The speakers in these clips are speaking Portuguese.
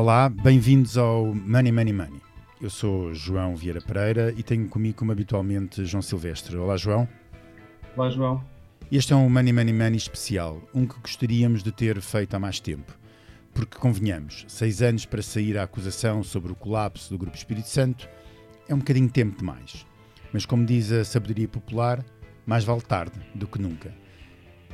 Olá, bem-vindos ao Money Money Money. Eu sou João Vieira Pereira e tenho comigo, como habitualmente, João Silvestre. Olá, João. Olá, João. Este é um Money Money Money especial, um que gostaríamos de ter feito há mais tempo. Porque, convenhamos, seis anos para sair a acusação sobre o colapso do Grupo Espírito Santo é um bocadinho tempo demais. Mas, como diz a sabedoria popular, mais vale tarde do que nunca.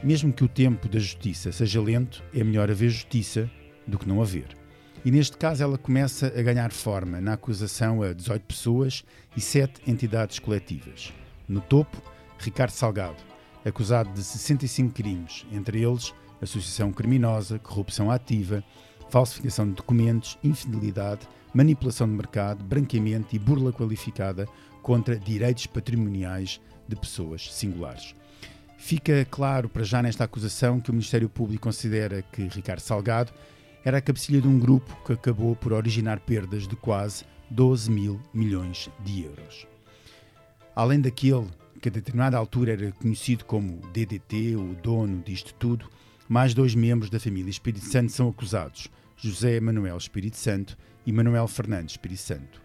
Mesmo que o tempo da justiça seja lento, é melhor haver justiça do que não haver. E neste caso ela começa a ganhar forma na acusação a 18 pessoas e 7 entidades coletivas. No topo, Ricardo Salgado, acusado de 65 crimes, entre eles associação criminosa, corrupção ativa, falsificação de documentos, infidelidade, manipulação de mercado, branqueamento e burla qualificada contra direitos patrimoniais de pessoas singulares. Fica claro para já nesta acusação que o Ministério Público considera que Ricardo Salgado era a cabecilha de um grupo que acabou por originar perdas de quase 12 mil milhões de euros. Além daquele que a determinada altura era conhecido como DDT, o dono disto tudo, mais dois membros da família Espírito Santo são acusados, José Manuel Espírito Santo e Manuel Fernandes Espírito Santo,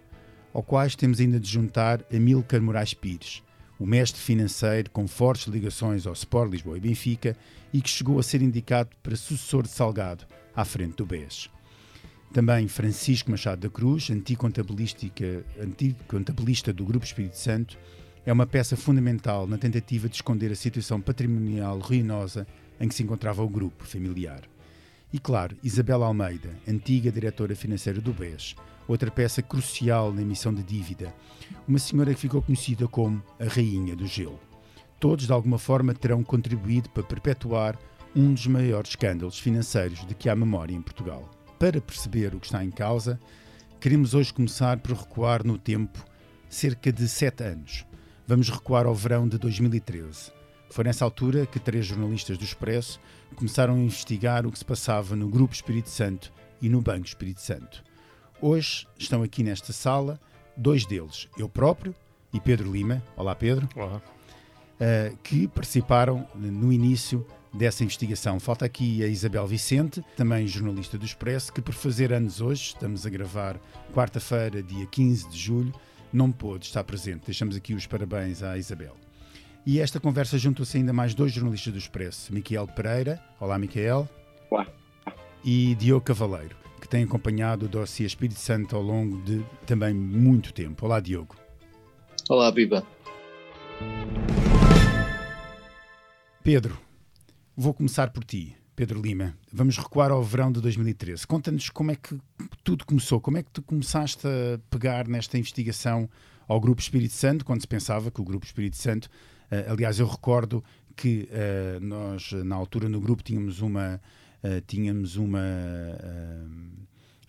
ao quais temos ainda de juntar Amílcar Moraes Pires, o mestre financeiro com fortes ligações ao Sport Lisboa e Benfica e que chegou a ser indicado para sucessor de Salgado à frente do BES. Também Francisco Machado da Cruz, antigo contabilista do Grupo Espírito Santo, é uma peça fundamental na tentativa de esconder a situação patrimonial ruinosa em que se encontrava o grupo familiar. E claro, Isabel Almeida, antiga diretora financeira do BES, outra peça crucial na emissão de dívida, uma senhora que ficou conhecida como a Rainha do Gelo. Todos, de alguma forma, terão contribuído para perpetuar um dos maiores escândalos financeiros de que há memória em Portugal. Para perceber o que está em causa, queremos hoje começar por recuar no tempo cerca de sete anos. Vamos recuar ao verão de 2013. Foi nessa altura que três jornalistas do Expresso começaram a investigar o que se passava no Grupo Espírito Santo e no Banco Espírito Santo. Hoje estão aqui nesta sala dois deles, eu próprio e Pedro Lima. Olá, Pedro. Olá. Uh, que participaram no início dessa investigação. Falta aqui a Isabel Vicente, também jornalista do Expresso, que por fazer anos hoje, estamos a gravar quarta-feira, dia 15 de julho, não pôde estar presente. Deixamos aqui os parabéns à Isabel. E esta conversa juntou-se ainda mais dois jornalistas do Expresso, Miquel Pereira. Olá, Miquel. Olá. E Diogo Cavaleiro, que tem acompanhado o dossiê Espírito Santo ao longo de também muito tempo. Olá, Diogo. Olá, Biba. Pedro, vou começar por ti. Pedro Lima, vamos recuar ao verão de 2013. Conta-nos como é que tudo começou, como é que tu começaste a pegar nesta investigação ao Grupo Espírito Santo, quando se pensava que o Grupo Espírito Santo aliás, eu recordo que uh, nós, na altura, no grupo, tínhamos uma, uh, tínhamos uma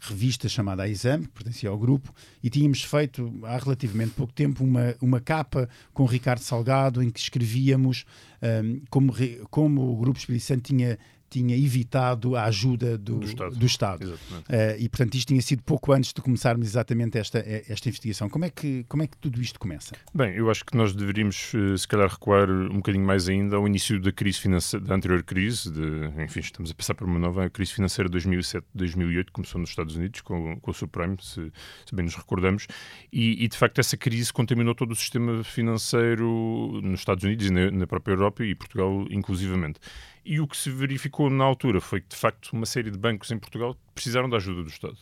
revista chamada A Exame, que pertencia ao grupo, e tínhamos feito há relativamente pouco tempo uma, uma capa com Ricardo Salgado em que escrevíamos um, como, como o Grupo Espírito Santo tinha tinha evitado a ajuda do, do Estado. Do Estado. Uh, e, portanto, isto tinha sido pouco antes de começarmos exatamente esta, eh, esta investigação. Como é, que, como é que tudo isto começa? Bem, eu acho que nós deveríamos, eh, se calhar, recuar um bocadinho mais ainda ao início da crise financeira, da anterior crise, de, enfim, estamos a passar por uma nova crise financeira de 2007-2008, começou nos Estados Unidos com, com o subprime, se, se bem nos recordamos, e, e, de facto essa crise contaminou todo o sistema financeiro nos Estados Unidos e na, na própria Europa e Portugal inclusivamente. E o que se verificou na altura foi que, de facto, uma série de bancos em Portugal precisaram da ajuda do Estado.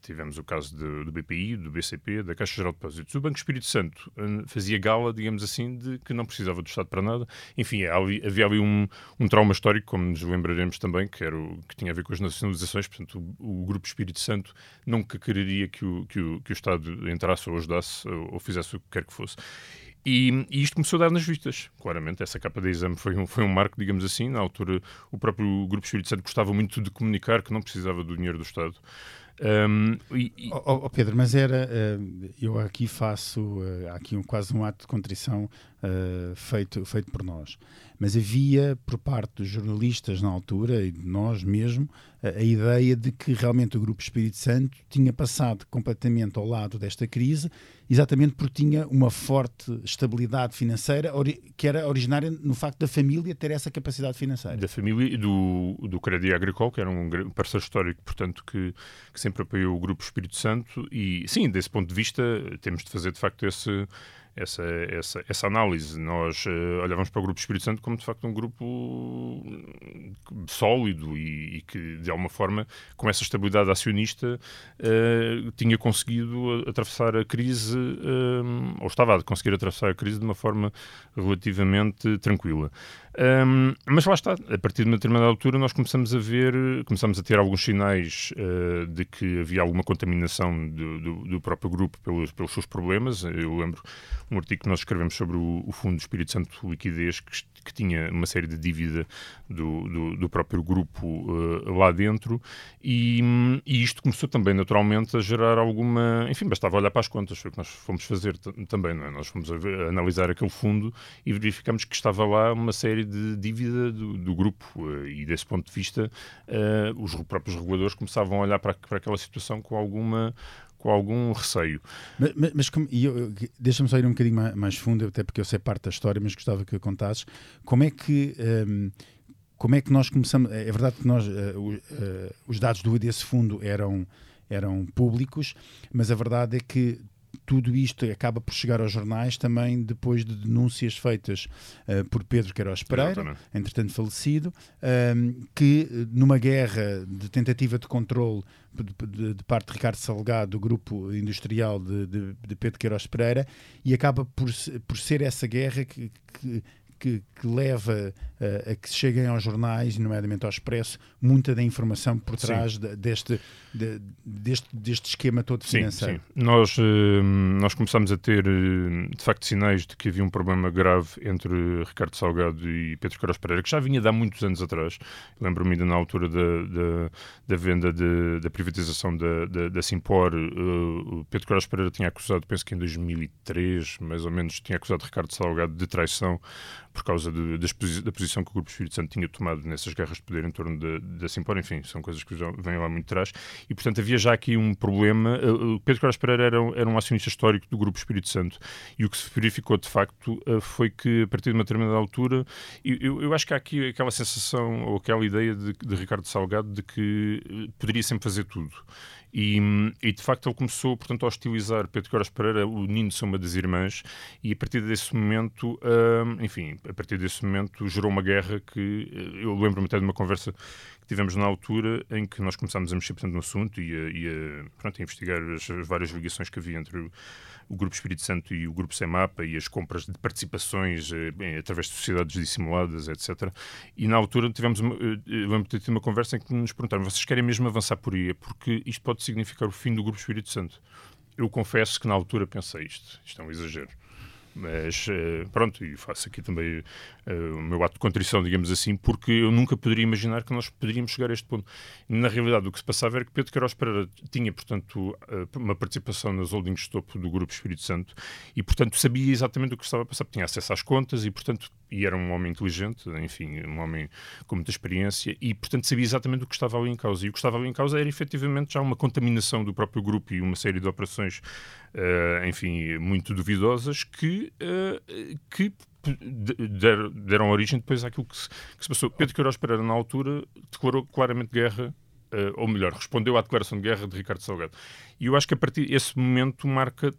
Tivemos o caso de, do BPI, do BCP, da Caixa Geral de Depósitos. O Banco Espírito Santo uh, fazia gala, digamos assim, de que não precisava do Estado para nada. Enfim, havia, havia ali um, um, trauma histórico, como nos lembraremos também, que, era o, que tinha a ver com as nacionalizações. Portanto, o, o Grupo Espírito Santo nunca quereria que o, que o, que o Estado entrasse ou ajudasse ou, ou fizesse o que quer que fosse. E, e, isto começou a dar nas vistas, claramente. Essa capa de exame foi um, foi um marco, digamos assim. Na altura, o próprio Grupo Espírito Santo gostava muito de comunicar que não precisava do dinheiro do Estado. Um, e, e... Oh, oh, Pedro, mas era. Uh, eu aqui faço. Uh, aqui um, quase um ato de contrição. Uh, feito, feito por nós. Mas havia, por parte dos jornalistas na altura e de nós mesmo, a, a ideia de que realmente o Grupo Espírito Santo tinha passado completamente ao lado desta crise, exatamente porque tinha uma forte estabilidade financeira que era originária no facto da família ter essa capacidade financeira. Da família e do, do Crédit Agricole, que era um parceiro histórico, portanto, que, que sempre apoiou o Grupo Espírito Santo. E sim, desse ponto de vista, temos de fazer de facto esse essa, essa, essa análise. Nós uh, olhávamos para o Grupo Espírito Santo como, de facto, um grupo sólido e, e que, de alguma forma, com essa estabilidade acionista, uh, tinha conseguido atravessar a crise, uh, ou estava a conseguir atravessar a crise de uma forma relativamente tranquila. Um, mas lá está, a partir de uma determinada altura nós começamos a ver, começamos a ter alguns sinais uh, de que havia alguma contaminação do, do, do, próprio grupo pelos, pelos seus problemas. Eu lembro um artigo que nós escrevemos sobre o, o Fundo do Espírito Santo Liquidez, que, que tinha uma série de dívida do, do, do próprio grupo uh, lá dentro, e, e, isto começou também naturalmente a gerar alguma. Enfim, bastava olhar para as contas, foi o que nós fomos fazer também, é? Nós fomos a, ver, a analisar aquele fundo e verificamos que estava lá uma série de dívida do, do grupo, uh, e desse ponto de vista, uh, os próprios reguladores começavam a olhar para, para aquela situação com alguma com algum receio. Mas, mas, mas deixa-me só ir um bocadinho mais, mais, fundo, até porque eu sei parte da história, mas gostava que contasses. Como é que. Um, como é que nós começamos? É verdade que nós, uh, uh, os dados do, desse fundo eram, eram públicos, mas a verdade é que tudo isto acaba por chegar aos jornais também depois de denúncias feitas uh, por Pedro Queiroz Pereira, entretanto falecido, uh, que numa guerra de tentativa de controle de, de, de, parte de Ricardo Salgado, do grupo industrial de, de, Pedro Queiroz Pereira, e acaba por, por ser essa guerra que, que que, que leva uh, a que cheguem aos jornais, nomeadamente ao Expresso, muita da informação por trás de, deste, de, deste, deste esquema todo financeiro. Sim, sim. Nós, uh, nós começamos a ter, uh, de facto, sinais de que havia um problema grave entre Ricardo Salgado e Pedro Carlos Pereira, que já vinha de há muitos anos atrás. Lembro-me ainda na altura da, da, da venda, de, da privatização da, da, da Simpor, Pedro Carlos Pereira tinha acusado, penso que em 2003, mais ou menos, tinha acusado Ricardo Salgado de traição por causa de, da posição que o Grupo Espírito Santo tinha tomado nessas guerras de poder em torno da Simpor, enfim, são coisas que vêm lá muito atrás, e portanto havia já aqui um problema. Uh, Pedro Carlos Pereira era, era, um acionista histórico do Grupo Espírito Santo, e o que se verificou de facto uh, foi que a partir de uma determinada altura, eu, eu acho que há aqui aquela sensação ou aquela ideia de, de Ricardo Salgado de que uh, poderia sempre fazer tudo. E, e, de facto ele começou, portanto, a hostilizar Pedro Queiroz Pereira, o Nino de uma das irmãs, e a partir desse momento, uh, enfim, a partir desse momento gerou uma guerra que uh, eu lembro-me até de uma conversa tivemos na altura em que nós começámos a mexer portanto, no assunto e a, e a, pronto, a investigar as, as, várias ligações que havia entre o, o Grupo Espírito Santo e o Grupo Semapa e as compras de participações eh, bem, através de sociedades dissimuladas, etc. E na altura tivemos uma, eh, de ter uma conversa em que nos perguntaram: vocês querem mesmo avançar por aí? É porque isto pode significar o fim do Grupo Espírito Santo. Eu confesso que na altura pensei isto, isto é um exagero. Mas eh, pronto, e faço aqui também uh, o meu ato de contrição, digamos assim, porque eu nunca poderia imaginar que nós poderíamos chegar a este ponto. Na realidade, o que se passava era que Pedro Queiroz Pereira tinha, portanto, uh, uma participação nas holdings de topo do Grupo Espírito Santo e, portanto, sabia exatamente o que estava a passar, tinha acesso às contas e, portanto, e era um homem inteligente, enfim, um homem com muita experiência e, portanto, sabia exatamente o que estava ali em causa. E o que estava ali em causa era, efetivamente, já uma contaminação do próprio grupo e uma série de operações, uh, enfim, muito duvidosas que, uh, que deram origem depois àquilo que se, que se passou. Pedro Queiroz Pereira, na altura, declarou claramente guerra Uh, ou melhor, respondeu à declaração de guerra de Ricardo Salgado. E eu acho que a partir desse momento marca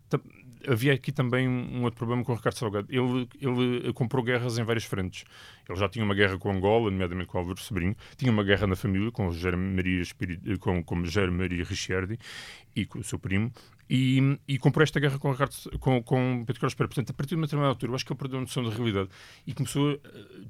havia aqui também um outro problema com o Ricardo Salgado. Ele, ele comprou guerras em várias frentes. Ele já tinha uma guerra com Angola, nomeadamente com Álvaro Sobrinho, tinha uma guerra na família com Jair Maria, Espírito, com, com Maria Ricciardi e com o seu primo, e, e comprou esta guerra com, Ricardo, com, com Pedro Carlos Pereira. Portanto, a partir de uma determinada altura, eu acho que ele perdeu a noção da realidade e começou,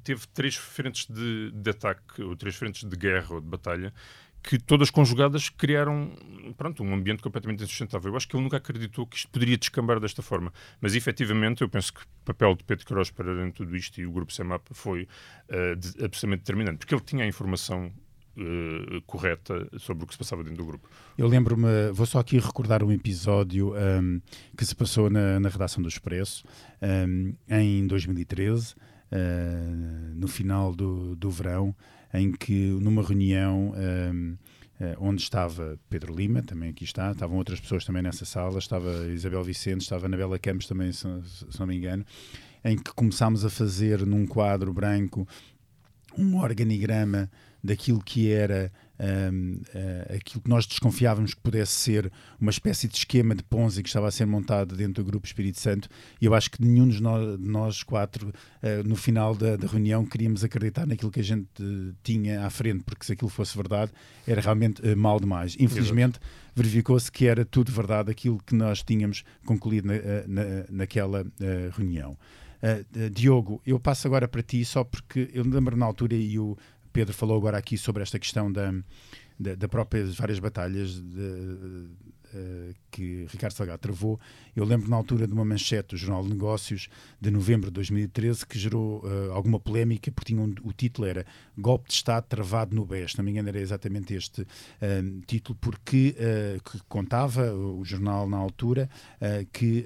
teve três frentes de, de ataque, ou três frentes de guerra ou de batalha, que todas conjugadas criaram pronto, um ambiente completamente insustentável. Eu acho que ele nunca acreditou que isto poderia descambar desta forma. Mas, efetivamente, eu penso que o papel de Pedro Queiroz para em tudo isto e o Grupo CEMAP foi uh, de, absolutamente determinante, porque ele tinha a informação uh, correta sobre o que se passava dentro do grupo. Eu lembro-me, vou só aqui recordar um episódio um, que se passou na, na redação do Expresso um, em 2013, uh, no final do, do verão, em que numa reunião. Um, Uh, onde estava Pedro Lima, também aqui está, estavam outras pessoas também nessa sala, estava Isabel Vicente, estava Anabela Campos também, se, se não me engano, em que começámos a fazer num quadro branco um organigrama daquilo que era uh, eh, aquilo que nós desconfiávamos que pudesse ser uma espécie de esquema de Ponzi que estava a ser montado dentro do Grupo Espírito Santo, e eu acho que nenhum de nós, de nós quatro, uh, no final da, da, reunião, queríamos acreditar naquilo que a gente uh, tinha à frente, porque se aquilo fosse verdade, era realmente mal demais. Infelizmente, verificou-se que era tudo verdade aquilo que nós tínhamos concluído na, na, naquela reunião. Uh, Diogo, eu passo agora para ti, só porque eu lembro na altura e o Pedro falou agora aqui sobre esta questão da, da, da próprias várias batalhas de, uh, que Ricardo Salgado travou. Eu lembro na altura de uma manchete do Jornal de Negócios de novembro de 2013 que gerou uh, alguma polémica porque tinha um, o título era Golpe de Estado travado no BES. Não me engano, era exatamente este uh, título, porque que contava o jornal na altura que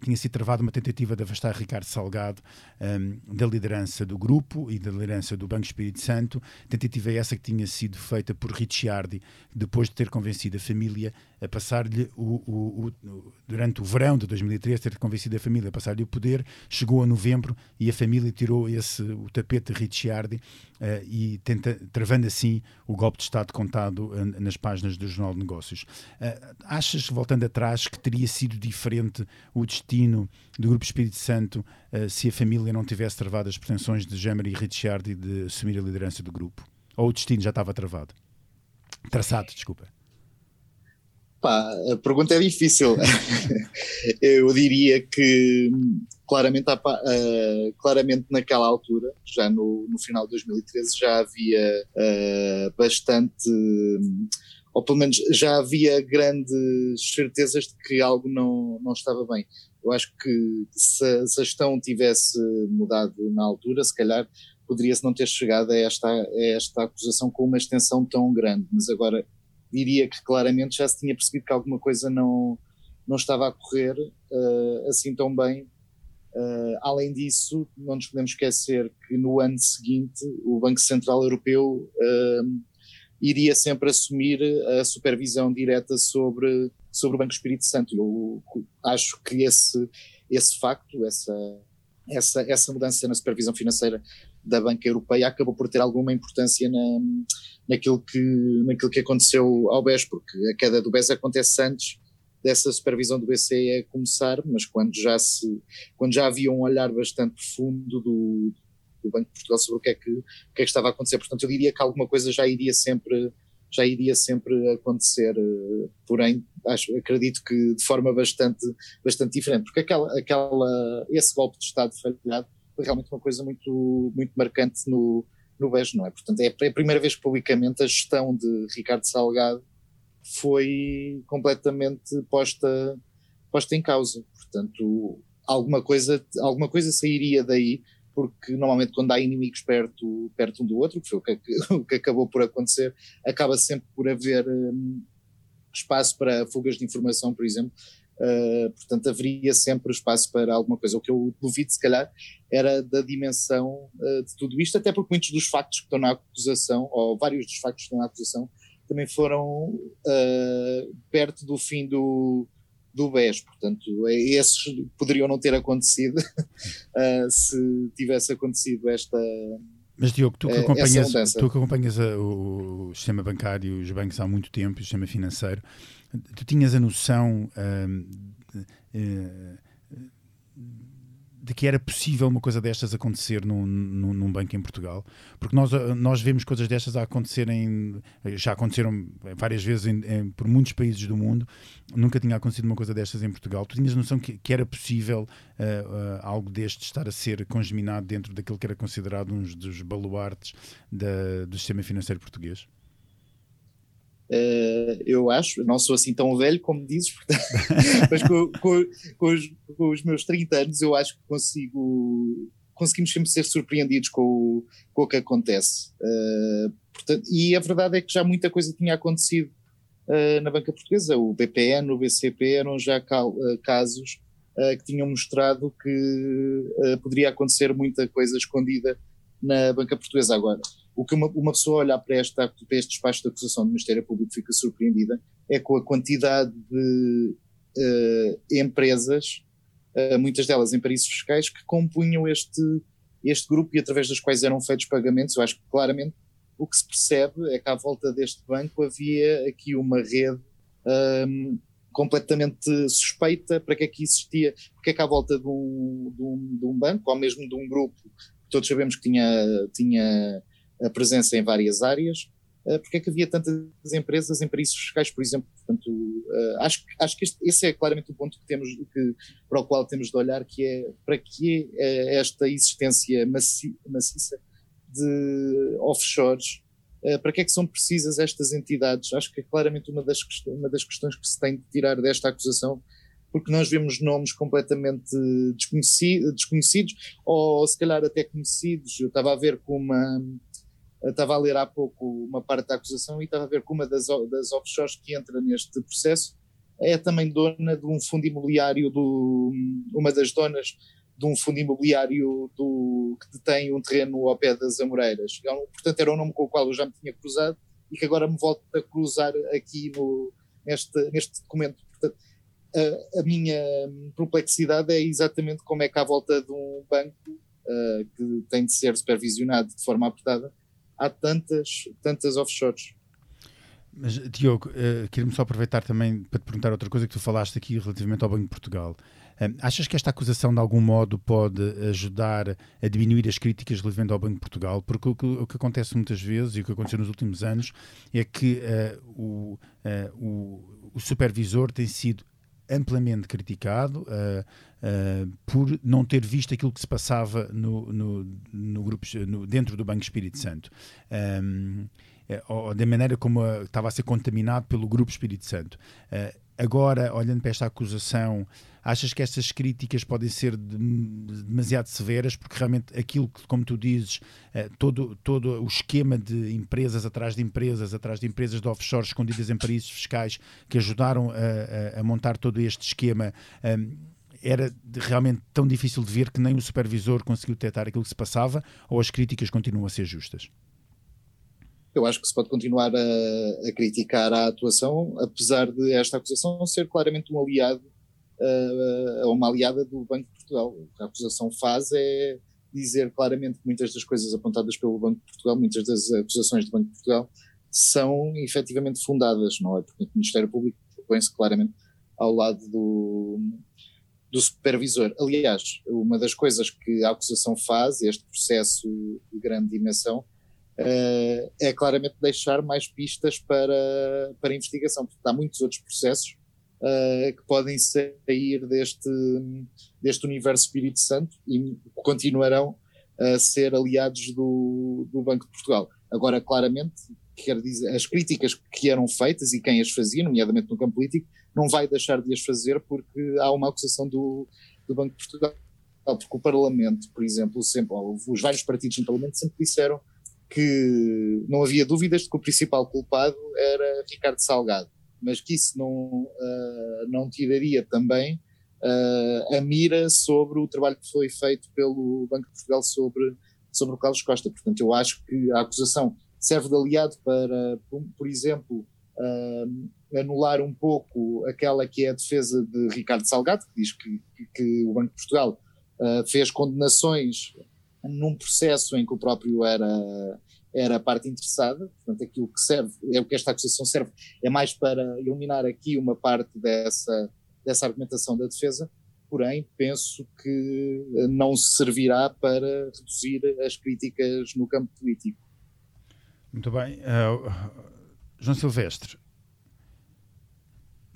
tinha sido travada uma tentativa de afastar Ricardo Salgado um, da liderança do grupo e da liderança do Banco Espírito Santo. Tentativa essa que tinha sido feita por Ricciardi, depois de ter convencido a família a passar-lhe o, o, o, durante o verão de 2013, ter convencido a família a passar-lhe o poder. Chegou a novembro e a família tirou esse, o tapete de Ricciardi uh, e tenta, travando assim o golpe de Estado contado uh, nas páginas do Jornal de Negócios. Uh, achas, voltando atrás, que teria sido diferente o destino do Grupo Espírito Santo se a família não tivesse travado as pretensões de Jemer e Ricciardi de assumir a liderança do grupo? Ou o destino já estava travado? Traçado, desculpa. Pá, a pergunta é difícil. eu diria que claramente, uh, claramente naquela altura, já no, no final de 2013, já havia uh, bastante, ou pelo menos já havia grandes certezas de que algo não, não estava bem. Eu acho que se, se a gestão tivesse mudado na altura, se calhar poderia-se não ter chegado a esta, a esta acusação com uma extensão tão grande, mas agora diria que claramente já se tinha percebido que alguma coisa não, não estava a correr uh, assim tão bem. Uh, além disso, não nos podemos esquecer que no ano seguinte o Banco Central Europeu uh, iria sempre assumir a supervisão direta sobre, sobre o Banco Espírito Santo. Eu acho que esse, esse facto, essa, essa, essa mudança na supervisão financeira da banca europeia acabou por ter alguma importância na, naquilo, que, naquilo que aconteceu ao BES, porque a queda do BES acontece antes dessa supervisão do BCE começar, mas quando já, se, quando já havia um olhar bastante profundo do, do Banco de Portugal sobre o que, é que, o que é que estava a acontecer. Portanto, eu diria que alguma coisa já iria sempre já iria sempre acontecer, porém acho, acredito que de forma bastante, bastante diferente, porque aquela, aquela, esse golpe de Estado falhado foi realmente uma coisa muito, muito marcante no, no BES, não é? Portanto, é, é a primeira vez que publicamente a gestão de Ricardo Salgado foi completamente posta, posta em causa. Portanto, alguma coisa, alguma coisa sairia daí, porque normalmente quando há inimigos perto, perto um do outro, que foi o que, o que acabou por acontecer, acaba sempre por haver hum, espaço para fugas de informação, por exemplo, Uh, portanto, haveria sempre espaço para alguma coisa. O que eu duvido, se calhar, era da dimensão uh, de tudo isto, até porque muitos dos factos que estão na acusação, ou vários dos factos que estão na acusação, também foram uh, perto do fim do, do BES. Portanto, esses poderiam não ter acontecido se tivesse acontecido esta. Mas Diogo, tu que acompanhas, tu que acompanhas o, sistema bancário, os bancos há muito tempo, o sistema financeiro, tu tinhas a noção de, de que era possível uma coisa destas acontecer num, num, num, banco em Portugal? Porque nós, nós vemos coisas destas a acontecerem, já aconteceram várias vezes em, em, por muitos países do mundo, nunca tinha acontecido uma coisa destas em Portugal. Tu tinhas noção que, que era possível uh, uh, algo deste estar a ser congeminado dentro daquilo que era considerado um dos baluartes da, do sistema financeiro português? Uh, eu acho, não sou assim tão velho como dizes, mas com, com, com, os, com, os, meus 30 anos eu acho que consigo conseguimos sempre ser surpreendidos com o, o que acontece. Uh, portanto, e a verdade é que já muita coisa tinha acontecido uh, na banca portuguesa. O BPN, o BCP eram já uh, casos que tinham mostrado que poderia acontecer muita coisa escondida na banca portuguesa. Agora, o que uma, uma pessoa olhar para, esta, para este despacho de acusação do Ministério Público fica surpreendida é com a quantidade de empresas uh, muitas delas em paraísos fiscais, que compunham este, este grupo e através das quais eram feitos pagamentos. Eu acho que claramente o que se percebe é que à volta deste banco havia aqui uma rede um, completamente suspeita para que é que existia, porque é que à volta de um, de um, de um banco, ou mesmo de um grupo, todos sabemos que tinha, tinha a presença em várias áreas, uh, porque é que havia tantas empresas em paraísos fiscais, por exemplo. Portanto, uh, acho, acho que este, esse é claramente o ponto que temos, que, para o qual temos de olhar, que é para que é esta existência maci, maciça de offshores, para que é que são precisas estas entidades? Acho que é claramente uma das, uma das questões que se tem de tirar desta acusação, porque nós vemos nomes completamente desconhecidos, desconhecidos ou se calhar até conhecidos. Eu estava a ver com uma estava a ler há pouco uma parte da acusação e estava a ver que uma das, das offshores que entra neste processo é também dona de um fundo imobiliário, do, uma das donas de um fundo imobiliário do, que detém um terreno ao pé das Amoreiras. É portanto, era um nome com o qual eu já me tinha cruzado e que agora me volto a cruzar aqui no, neste, neste documento. Portanto, a, a, minha perplexidade é exatamente como é que à volta de um banco uh, que tem de ser supervisionado de forma apertada, há tantas, tantas offshores. Mas, Diogo, uh, queria-me só aproveitar também para te perguntar outra coisa que tu falaste aqui relativamente ao Banco de Portugal. Uh, achas que esta acusação de algum modo pode ajudar a diminuir as críticas relativamente ao Banco de Portugal? Porque o que, o que acontece muitas vezes e o que aconteceu nos últimos anos é que uh, o, o, o supervisor tem sido amplamente criticado uh, uh, por não ter visto aquilo que se passava no, no, no grupo, no, dentro do Banco Espírito Santo. Um, eh, ou da maneira como estava a ser contaminado pelo Grupo Espírito Santo. Uh, agora, olhando para esta acusação, achas que estas críticas podem ser de, demasiado severas? Porque realmente aquilo que, como tu dizes, uh, todo, todo o esquema de empresas atrás de empresas, atrás de empresas de offshore escondidas em paraísos fiscais que ajudaram a, a, a montar todo este esquema. Um, era realmente tão difícil de ver que nem o supervisor conseguiu detectar aquilo que se passava ou as críticas continuam a ser justas? Eu acho que se pode continuar a, a, criticar a atuação, apesar de esta acusação ser claramente um aliado, uh, uma aliada do Banco de Portugal. O que a acusação faz é dizer claramente que muitas das coisas apontadas pelo Banco de Portugal, muitas das acusações do Banco de Portugal, são efetivamente fundadas, não é? Portanto, o Ministério Público põe-se claramente ao lado do, do supervisor. Aliás, uma das coisas que a acusação faz, este processo de grande dimensão, uh, é claramente deixar mais pistas para, para investigação, porque há muitos outros processos uh, que podem sair deste, deste universo Espírito Santo e continuarão a ser aliados do, do Banco de Portugal. Agora, claramente, dizer, as críticas que eram feitas e quem as fazia, nomeadamente no campo político, não vai deixar de as fazer porque há uma acusação do, do Banco de Portugal. Porque o Parlamento, por exemplo, sempre, os vários partidos no Parlamento sempre disseram que não havia dúvidas de que o principal culpado era Ricardo Salgado, mas que isso não, uh, não tiraria também uh, a mira sobre o trabalho que foi feito pelo Banco de Portugal sobre, sobre o Carlos Costa. Portanto, eu acho que a acusação serve de aliado para, por, exemplo, uh, anular um pouco aquela que é a defesa de Ricardo Salgado, que diz que, que, que o Banco de Portugal fez condenações num processo em que o próprio era, era a parte interessada, portanto aquilo que serve, é o que esta acusação serve, é mais para iluminar aqui uma parte dessa, dessa argumentação da defesa, porém penso que não servirá para reduzir as críticas no campo político. Muito bem. Uh, João Silvestre,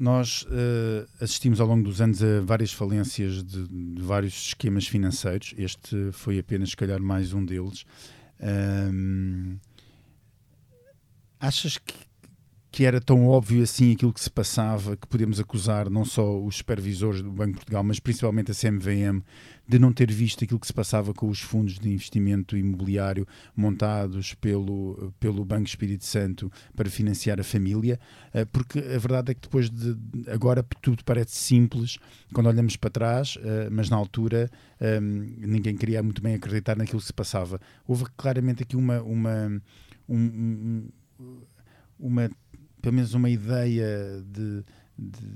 nós uh, assistimos ao longo dos anos a várias falências de, de, vários esquemas financeiros. Este foi apenas, se calhar, mais um deles. Um, achas que, que era tão óbvio assim aquilo que se passava que podemos acusar não só os supervisores do Banco de Portugal, mas principalmente a CMVM de não ter visto aquilo que se passava com os fundos de investimento imobiliário montados pelo, pelo Banco Espírito Santo para financiar a família, eh, porque a verdade é que depois de agora tudo parece simples quando olhamos para trás, eh, mas na altura ehm, ninguém queria muito bem acreditar naquilo que se passava. Houve claramente aqui uma, uma um, uma pelo menos uma ideia de, de,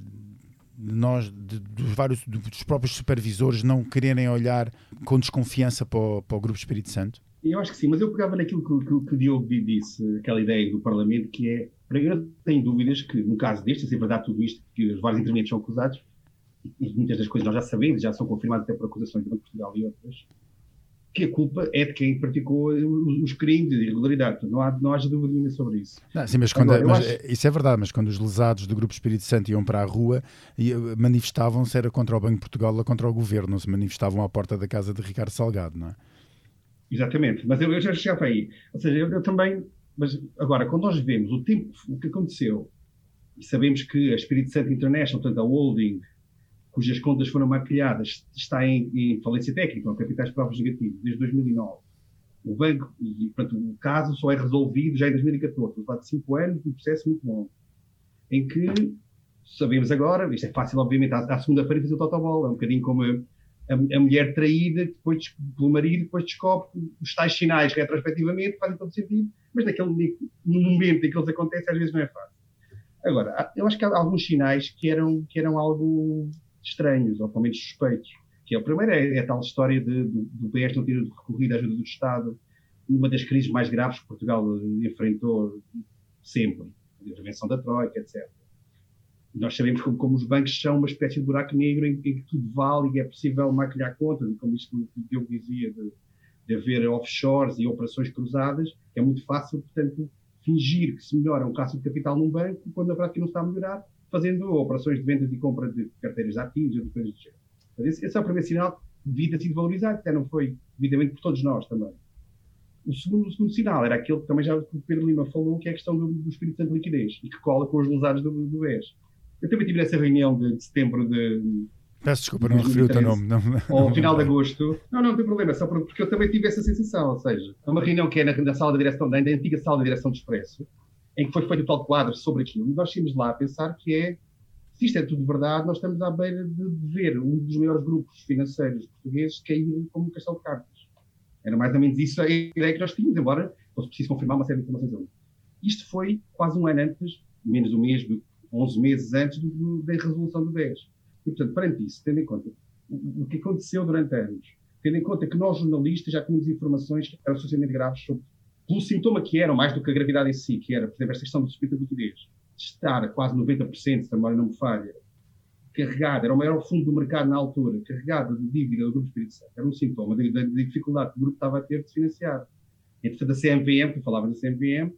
de nós, de, dos vários dos próprios supervisores não quererem olhar com desconfiança para o, para o Grupo Espírito Santo? Eu acho que sim, mas eu pegava naquilo que, que, que o Diogo disse, aquela ideia do Parlamento, que é, eu não tenho dúvidas que, no caso deste, é verdade tudo isto, que os vários intervenientes são acusados, e muitas das coisas nós já sabemos, já são confirmadas até por acusações do de Portugal e outras, que a culpa é de quem praticou os crimes de irregularidade. Não, há, não haja dúvida nenhuma sobre isso. Não, sim, mas, quando, Agora, mas acho... isso é verdade, mas quando os lesados do Grupo Espírito Santo iam para a rua, manifestavam-se era contra o Banco de Portugal ou contra o governo, não se manifestavam à porta da casa de Ricardo Salgado, não é? Exatamente, mas eu, eu já chegava aí. Ou seja, eu, eu, também. Mas agora, quando nós vemos o tempo, o que aconteceu, e sabemos que a Espírito Santo International, portanto, a holding, cujas contas foram maquilhadas, está em, em falência técnica, ou capitais provas negativos, desde 2009. O banco, e portanto, o caso só é resolvido já em 2014, levado de 5 anos, um processo muito longo, em que sabemos agora, isto é fácil, obviamente, à, à segunda-feira fazer o totobola, é um bocadinho como a, a, a, mulher traída, depois pelo marido, depois descobre os tais sinais retrospectivamente, fazem todo sentido, mas naquele, no momento em que eles acontecem, às vezes não é fácil. Agora, eu acho que há alguns sinais que eram, que eram algo estranhos, ou pelo menos suspeitos. Que é, o primeiro é, é a tal história de, do, do PS não ter recorrido à ajuda do Estado numa das crises mais graves que Portugal enfrentou sempre, a intervenção da Troika, etc. Nós sabemos como, como, os bancos são uma espécie de buraco negro em, em que tudo vale e é possível maquilhar contas, como isto que eu dizia, de, de haver offshores e operações cruzadas, é muito fácil, portanto, fingir que se melhora um caso de capital num banco quando na prática não está a melhorar fazendo operações de venda e compra de carteiras de ativos e coisas do género. Esse, esse, é o primeiro sinal de devia ter sido valorizado, até não foi devidamente por todos nós também. O segundo, o segundo sinal era aquele que também já o Pedro Lima falou, que é a questão do, do Espírito de liquidez e que cola com os lesados do, do BES. Eu também tive nessa reunião de, de setembro de. Peço desculpa, não referi o teu nome. Não, ao final de agosto. Não, não, não tem problema, só porque eu também tive essa sensação. Ou seja, é uma reunião que é na, na sala da direção, da antiga sala da direção do Expresso, em que foi feito o tal quadro sobre aquilo. E nós tínhamos lá a pensar que é, se isto é tudo verdade, nós estamos à beira de ver um dos maiores grupos financeiros portugueses cair como um castelo de cartas. Era mais ou menos isso a ideia que nós tínhamos, embora fosse preciso confirmar uma série de informações ali. Isto foi quase um ano antes, menos um mês, 11 meses antes do, do, da resolução do 10. E, portanto, perante isso, tendo em conta o, que aconteceu durante anos, tendo em conta que nós, jornalistas, já tínhamos informações que eram socialmente graves sobre pelo sintoma que eram, mais do que a gravidade em si, que era, por exemplo, esta questão de liquidez, de estar a quase 90%, se a memória não me falha, carregada, era o maior fundo do mercado na altura, carregada de dívida do Grupo Espírito Santo, era um sintoma da, dificuldade que o grupo estava a ter de se financiar. E, portanto, a CMVM, que falava da CMVM,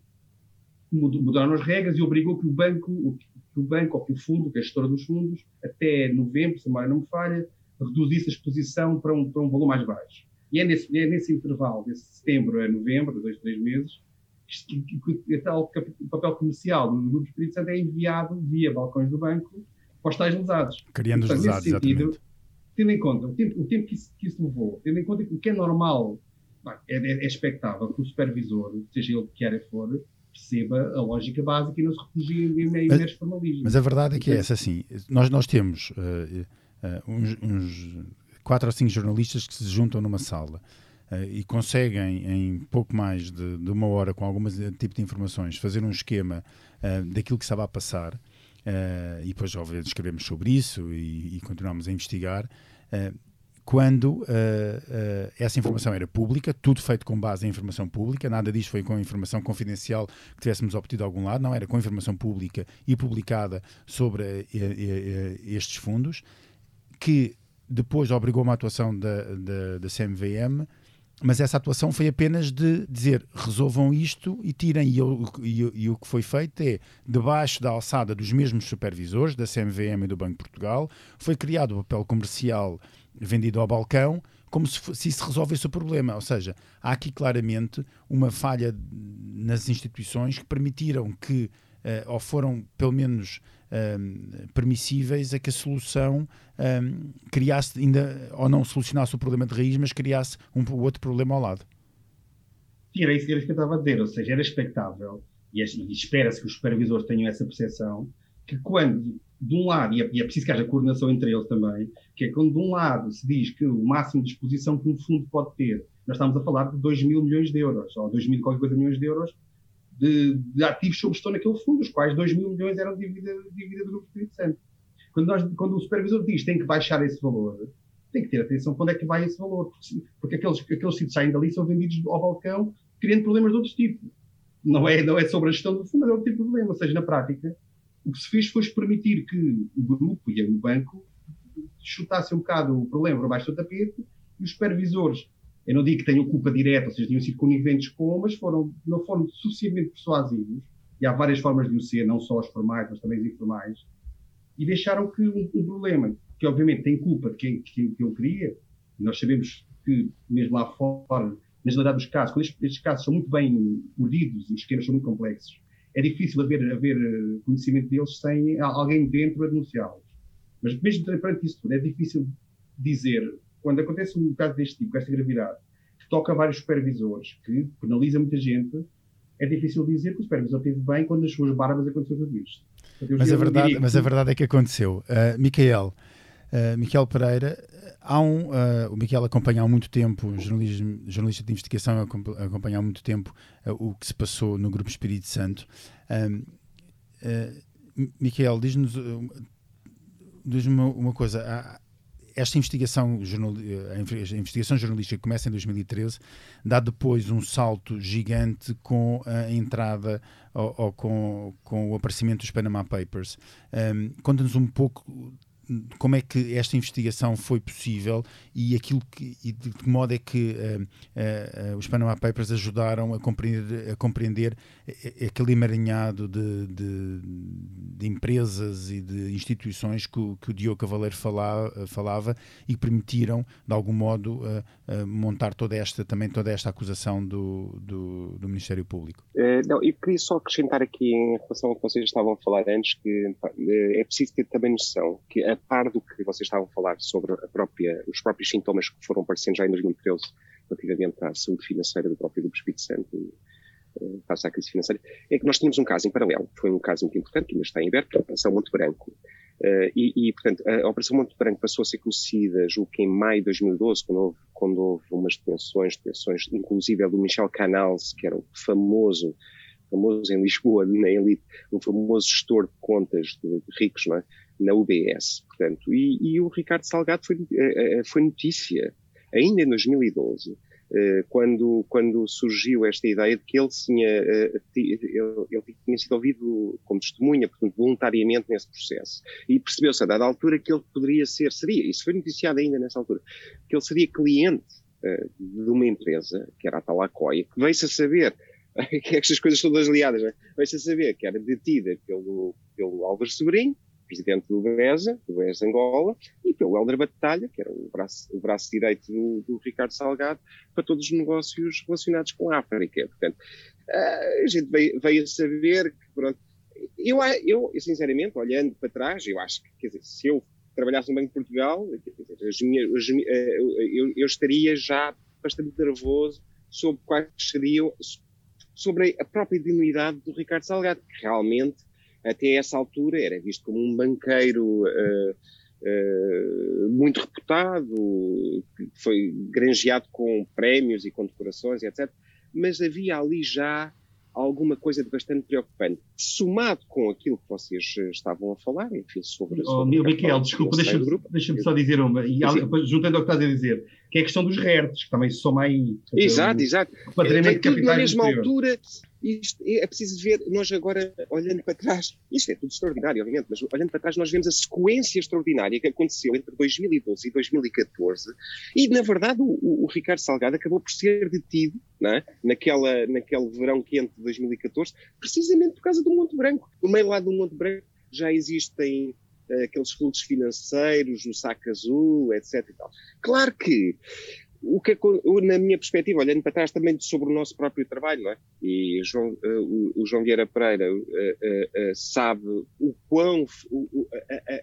mudaram as regras e obrigou que o banco, que o banco ou que o fundo, que é a gestora dos fundos, até novembro, se a memória não me falha, reduzisse a exposição para um, para um valor mais baixo. E é nesse, é nesse intervalo, de setembro a novembro, dois, três meses, que, que, o papel comercial do Grupo Espírito Santo é enviado via balcões do banco para os tais lesados. Criando os lesados, sentido, exatamente. Tendo em conta o tempo, o tempo que, isso, que isso levou, tendo em conta que o que é normal, é, é, é expectável que o supervisor, seja ele que quer for, perceba a lógica básica e não se refugie em meros formalismos. Mas a verdade é que é essa, assim, nós, nós temos uh, uh, uns, uns quatro ou cinco jornalistas que se juntam numa sala uh, e conseguem, em pouco mais de, de, uma hora, com algum tipo de informações, fazer um esquema uh, daquilo que estava a passar, uh, e depois, obviamente, escrevemos sobre isso e, e continuamos a investigar. quando essa informação era pública, tudo feito com base em informação pública, nada disto foi com informação confidencial que tivéssemos obtido de algum lado, não era com informação pública e publicada sobre estes fundos, que depois obrigou uma atuação da, da, da CMVM, mas essa atuação foi apenas de dizer resolvam isto e tirem. E, e, e, o que foi feito é, debaixo da alçada dos mesmos supervisores, da CMVM e do Banco de Portugal, foi criado o papel comercial vendido ao balcão, como se, se isso resolvesse o problema. Ou seja, há aqui claramente uma falha nas instituições que permitiram que ou foram pelo menos um, permissíveis a que a solução um, criasse, ainda, ou não solucionasse o problema de raiz, mas criasse um outro problema ao lado. Sim, era isso, era que eu estava a dizer, ou seja, era expectável, e, e espera-se que os supervisores tenham essa percepção, que quando, de um lado, e é, e é preciso que haja coordenação entre eles também, que é quando de um lado se diz que o máximo de exposição que um fundo pode ter, nós estamos a falar de 2 mil milhões de euros, ou 2 mil qualquer coisa milhões de euros, de, de ativos sob gestão naquele fundo, os quais 2 mil milhões eram dívida, dívida do Grupo Espírito Santo. Quando, nós, quando o supervisor diz que tem que baixar esse valor, tem que ter atenção para onde é que vai esse valor, porque, porque aqueles, aqueles sítios saem dali são vendidos ao balcão, criando problemas de outros tipos. Não é, não é sobre a gestão do fundo, mas é outro tipo de problema. Ou seja, na prática, o que se fez foi permitir que o grupo e o banco chutassem um bocado o problema por baixo do tapete e os supervisores eu não digo que tenham culpa direta, ou seja, tinham sido coniventes com, mas foram, não foram suficientemente persuasivos, e há várias formas de o ser, não só os formais, mas também os informais, e deixaram que um, um problema, que obviamente tem culpa de quem, quem o cria, e nós sabemos que, mesmo lá fora, na generalidade dos casos, quando estes, estes casos são muito bem urdidos e os esquemas são muito complexos, é difícil haver, haver eh, conhecimento deles sem alguém dentro a denunciá-los. Mas mesmo perante isso tudo, é difícil dizer quando acontece um caso deste tipo, com esta gravidade, que toca vários supervisores, que penaliza muita gente, é difícil dizer que o supervisor esteve bem quando nas suas barbas aconteceu tudo isto. Mas, a verdade, mas a verdade é que aconteceu. Uh, Micael, uh, Micael Pereira, há um, uh, o Micael acompanha há muito tempo, jornalista de investigação, acompanha há muito tempo uh, o que se passou no Grupo Espírito Santo. Uh, Micael, diz-nos diz uma, uma coisa. Há, esta investigação, a investigação jornalística que começa em 2013 dá depois um salto gigante com a entrada ou, ou com, com o aparecimento dos Panama Papers. Um, Conta-nos um pouco como é que esta investigação foi possível e aquilo que e de que modo é que uh, uh, uh, os Panama Papers ajudaram a compreender, a compreender aquele emaranhado de, de, de, empresas e de instituições que, o, que o Diogo Cavaleiro falava, e permitiram de algum modo montar toda esta também toda esta acusação do, do, do Ministério Público. não, eu queria só acrescentar aqui em relação ao que vocês estavam a falar antes que é preciso ter também noção que a par do que vocês estavam a falar sobre a própria, os próprios sintomas que foram aparecendo já em 2013 relativamente à saúde financeira do próprio Grupo Espírito Santo eh, face à crise financeira, é que nós tínhamos um caso em paralelo, foi um caso muito importante, ainda está em aberto, a Operação Monte Branco. Uh, e, e, portanto, a Operação Monte Branco passou a ser conhecida, julgo que em maio de 2012, quando houve, quando houve umas detenções, detenções inclusive do Michel Canals, que era o famoso famoso em Lisboa, na elite, um famoso gestor de contas de, de ricos, não é? Na UBS, portanto, e, e o Ricardo Salgado foi, eh, eh, foi notícia ainda em 2012, eh, quando, quando surgiu esta ideia de que ele tinha, ele, tinha sido ouvido como testemunha, portanto, voluntariamente nesse processo. E percebeu-se a dada altura que ele poderia ser, seria, isso foi noticiado ainda nessa altura, que ele seria cliente de uma empresa, que era a Talacoia, que veio-se a saber que estas coisas todas liadas, né? veio-se a saber que era detida pelo, pelo Álvaro Sobrinho, presidente do BESA, do BESA Angola, e pelo Helder Batalha, que era o braço, o braço direito do, do, Ricardo Salgado, para todos os negócios relacionados com a África. Portanto, a gente veio, veio a saber que, pronto, eu, eu, sinceramente, olhando para trás, eu acho que, quer dizer, se eu trabalhasse no Banco de Portugal, as minhas, as, eh, eu, eu estaria já bastante nervoso sobre quais seriam, sobre a própria dignidade do Ricardo Salgado, que realmente até essa altura era visto como um banqueiro uh, uh, muito reputado, que foi granjeado com prémios e condecorações, etc. Mas havia ali já alguma coisa de bastante preocupante. Somado com aquilo que vocês eh, estavam a falar, enfim, sobre... Oh, Miquel, desculpa, deixa-me deixa só dizer uma, e juntando ao que estás a dizer, que é a questão dos RERTs, que também soma aí... Exato, exato. Tem tudo na mesma altura isto é, é preciso ver, nós agora, olhando para trás, isto é tudo extraordinário, obviamente, mas olhando para trás, nós vemos a sequência extraordinária que aconteceu entre 2012 e 2014, e na verdade o, o Ricardo Salgado acabou por ser detido é? Naquela, naquele verão quente de 2014, precisamente por causa do Monte Branco. No meio lá do Monte Branco já existem uh, aqueles fluxos financeiros, o saco azul, etc. Claro que o que é, na minha perspectiva, olhando para trás também sobre o nosso próprio trabalho, não é? E João, uh, o, o, João Vieira Pereira uh, uh, sabe o quão, o,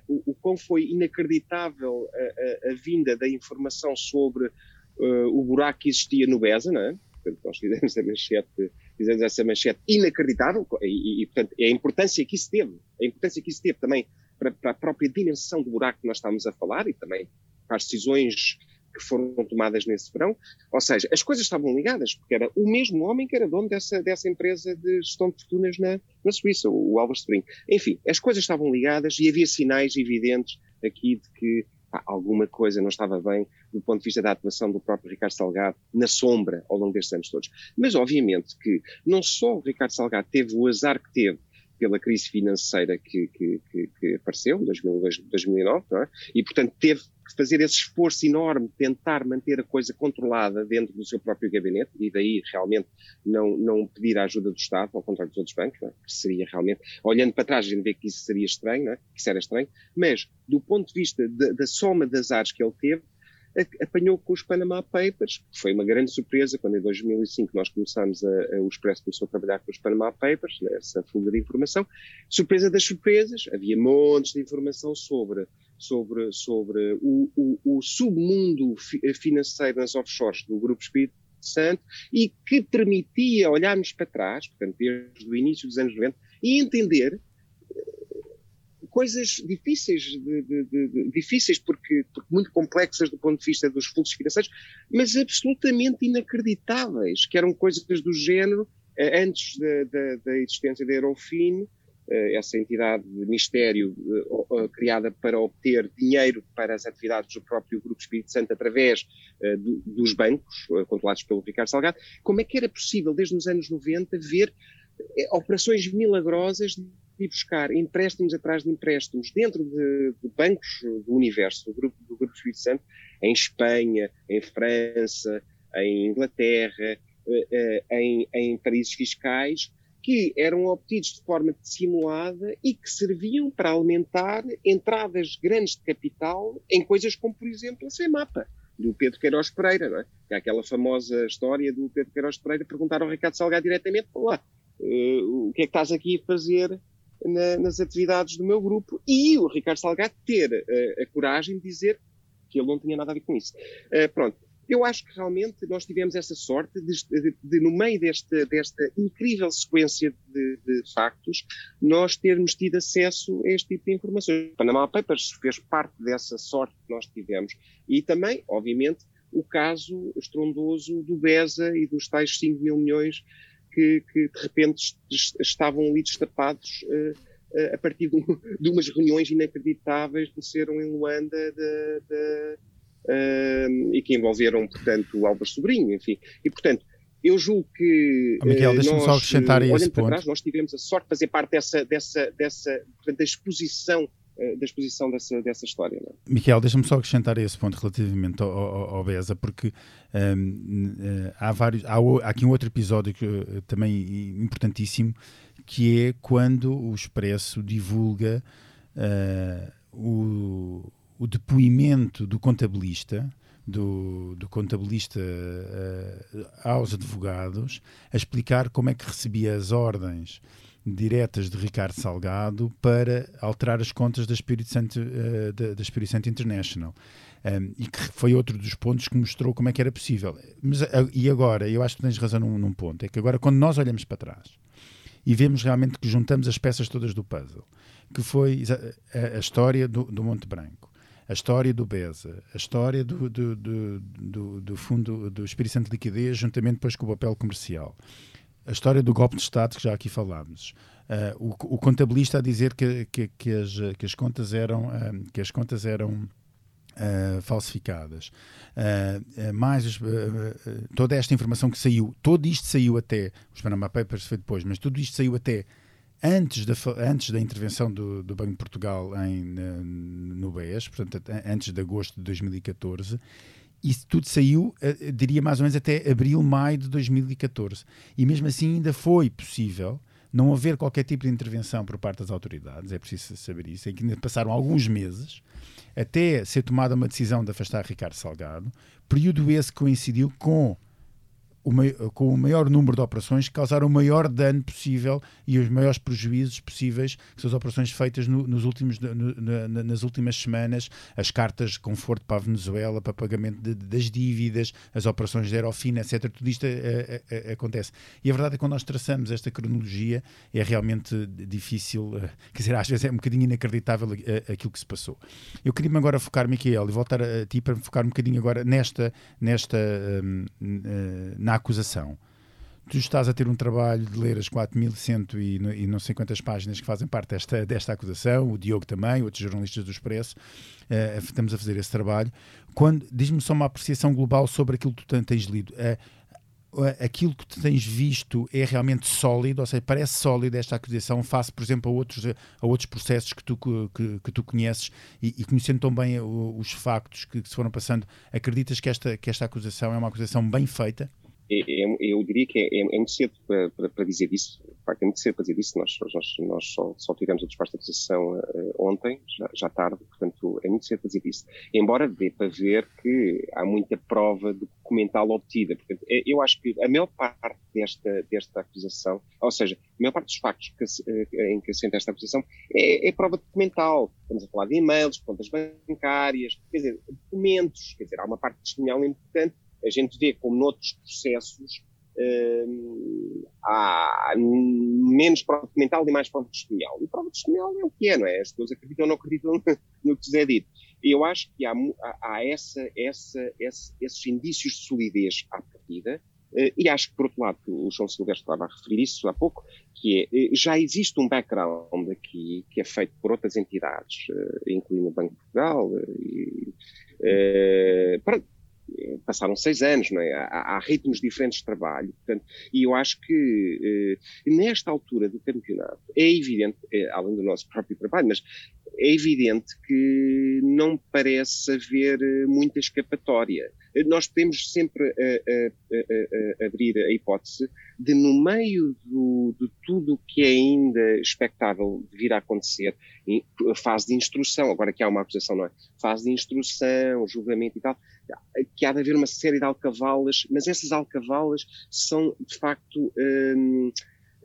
o, quão foi inacreditável a, a, a, vinda da informação sobre o buraco que existia no BESA, não é? Portanto, nós fizemos a manchete, fizemos essa manchete inacreditável e, e, portanto, é a importância que isso teve, a importância que isso teve também para, para a própria dimensão do buraco que nós estamos a falar e também para as decisões que foram tomadas nesse verão. Ou seja, as coisas estavam ligadas, porque era o mesmo homem que era dono dessa, dessa empresa de gestão de fortunas na, na Suíça, o Álvaro Spring. Enfim, as coisas estavam ligadas e havia sinais evidentes aqui de que alguma coisa não estava bem do ponto de vista da atuação do próprio Ricardo Salgado na sombra ao longo destes anos todos. Mas, obviamente, que não só o Ricardo Salgado teve o azar que teve pela crise financeira que, que, que, que apareceu em 2009, é? e portanto teve que fazer esse esforço enorme de tentar manter a coisa controlada dentro do seu próprio gabinete, e daí realmente não, não pedir a ajuda do Estado, ao contrário dos outros bancos, é? que seria realmente, olhando para trás, a gente vê que isso seria estranho, é? que isso era estranho, mas do ponto de vista da, da soma das áreas que ele teve, apanhou com os Panama Papers, que foi uma grande surpresa quando em 2005 nós começámos, a, a, o Expresso começou a trabalhar com os Panama Papers, nessa fuga de informação. Surpresa das surpresas, havia montes de informação sobre, sobre, sobre o, o, o submundo financeiro nas offshores do Grupo Espírito Santo e que permitia olharmos para trás, portanto, desde o início dos anos 90, e entender coisas difíceis, de, de, de, difíceis porque, porque, muito complexas do ponto de vista dos fluxos financeiros, mas absolutamente inacreditáveis, que eram coisas do género, eh, antes da, da, da existência da Eurofin, eh, essa entidade de mistério eh, criada para obter dinheiro para as atividades do próprio Grupo Espírito Santo através dos bancos, controlados pelo Ricardo Salgado, como é que era possível, desde os anos 90, ver operações milagrosas de buscar empréstimos atrás de empréstimos dentro de, de bancos do universo, do Grupo, do Grupo Espírito Santo, em Espanha, em França, em Inglaterra, eh, eh, em, em fiscais, que eram obtidos de forma dissimulada e que serviam para alimentar entradas grandes de capital em coisas como, por exemplo, a CEMAPA, do Pedro Queiroz Pereira, não é? Que é aquela famosa história do Pedro Queiroz Pereira perguntar ao Ricardo Salgado diretamente, lá, uh, o que é que estás aqui a fazer na, nas atividades do meu grupo e o Ricardo Salgado ter uh, a coragem de dizer que ele não tinha nada a ver com isso. Uh, pronto. Eu acho que realmente nós tivemos essa sorte de, de, de no meio desta, desta incrível sequência de, de, factos, nós termos tido acesso a este tipo de informações. O Panama Papers fez parte dessa sorte que nós tivemos. E também, obviamente, o caso estrondoso do BESA e dos tais 5 mil milhões que, que de repente estavam ali destapados uh, a partir de, um, de, umas reuniões inacreditáveis que aconteceram em Luanda de, de, uh, e que envolveram, portanto, o Álvaro Sobrinho, enfim. E, portanto, eu julgo que. Oh, Miguel, deixa-me só acrescentar aí esse ponto. Trás, nós tivemos a sorte de fazer parte dessa, dessa, dessa portanto, da exposição eh, da exposição dessa, dessa história. É? Miquel, deixa-me só acrescentar esse ponto relativamente ao, ao, ao BESA, porque um, ehm, eh, há, vários, há, há, aqui um outro episódio que, eh, também importantíssimo, que é quando o Expresso divulga uh, o, o depoimento do contabilista, do, do contabilista uh, aos advogados, a explicar como é que recebia as ordens diretas de Ricardo Salgado para alterar as contas da Espírito Santo, uh, da, da Espírito Santo International. Um, e que foi outro dos pontos que mostrou como é que era possível. Mas, e agora, eu acho que tens razão num, num, ponto, é que agora quando nós olhamos para trás e vemos realmente que juntamos as peças todas do puzzle, que foi a, a história do, do, Monte Branco, a história do BESA, a história do, do, do, do Fundo do Espírito Santo de Liquidez, juntamente depois com o papel comercial, a história do golpe de Estado que já aqui falámos. Uh, o, o, contabilista a dizer que, que, que, as, que as contas eram, uh, que as contas eram uh, falsificadas. mais toda esta informação que saiu, todo isto saiu até, os Panama Papers foi depois, mas tudo isto saiu até antes da, antes da intervenção do, do Banco de Portugal em, no BES, portanto, antes de agosto de 2014, isso tudo saiu, uh, diria mais ou menos até abril, maio de 2014. E mesmo assim ainda foi possível não haver qualquer tipo de intervenção por parte das autoridades, é preciso saber isso, em que ainda passaram alguns meses até ser tomada uma decisão de afastar Ricardo Salgado, período esse coincidiu com com o maior número de operações que causaram o maior dano possível e os maiores prejuízos possíveis, que são as operações feitas no, nos últimos, no, na, nas últimas semanas, as cartas de conforto para a Venezuela, para pagamento de, das dívidas, as operações de Aerofina, etc. Tudo isto é, é, é, acontece. E a verdade é que quando nós traçamos esta cronologia é realmente difícil, quer dizer, às vezes é um bocadinho inacreditável aquilo que se passou. Eu queria-me agora focar, Miquel, e voltar a ti para focar um bocadinho agora nesta, nesta um, na acusação. Tu estás a ter um trabalho de ler as 4.100 e, e não sei quantas páginas que fazem parte desta, desta acusação, o Diogo também, outros jornalistas do Expresso, uh, estamos a fazer esse trabalho. Quando Diz-me só uma apreciação global sobre aquilo que tu tens lido. Uh, aquilo que tu tens visto é realmente sólido, ou seja, parece sólido esta acusação face, por exemplo, a outros, a outros processos que tu, que, que tu conheces e, e, conhecendo tão bem os factos que, que se foram passando, acreditas que esta, que esta acusação é uma acusação bem feita? Eu diria que é, é, é muito cedo para, para, para, dizer isso. De facto, é muito cedo para dizer isso. Nós, nós, nós só, só tivemos a resposta da acusação uh, ontem, já, já, tarde, portanto, é muito cedo para dizer isso. Embora dê para ver que há muita prova documental obtida. Portanto, é, eu acho que a maior parte desta, desta acusação, ou seja, a maior parte dos factos que, uh, em que assenta esta acusação é, é, prova documental. Estamos a falar de e-mails, contas bancárias, quer dizer, documentos, quer dizer, há uma parte testemunhal importante a gente vê como noutros processos uh, há menos prova documental e mais prova testemunhal. E prova testemunhal é o que é, não é? As pessoas acreditam ou não acreditam no que lhes é dito. E eu acho que há, há essa, essa, esses indícios de solidez à partida, Uh, e acho que, por outro lado, o João Silvestre estava a referir isso há pouco, que é, eh, já existe um background aqui que é feito por outras entidades, incluindo o Banco de Portugal, e, para, passaram seis anos, não é? há, há, ritmos diferentes de trabalho, portanto, e eu acho que eh, nesta altura do campeonato é evidente, é, além do nosso próprio trabalho, mas é evidente que não parece haver eh, muita escapatória. Nós podemos sempre abrir a hipótese de, no meio do, de tudo o que é ainda expectável de vir a acontecer, fase de instrução, agora que há uma acusação, não é? Fase de instrução, julgamento e tal, que há de haver uma série de alcavalas, mas essas alcavalas são, de facto, hum,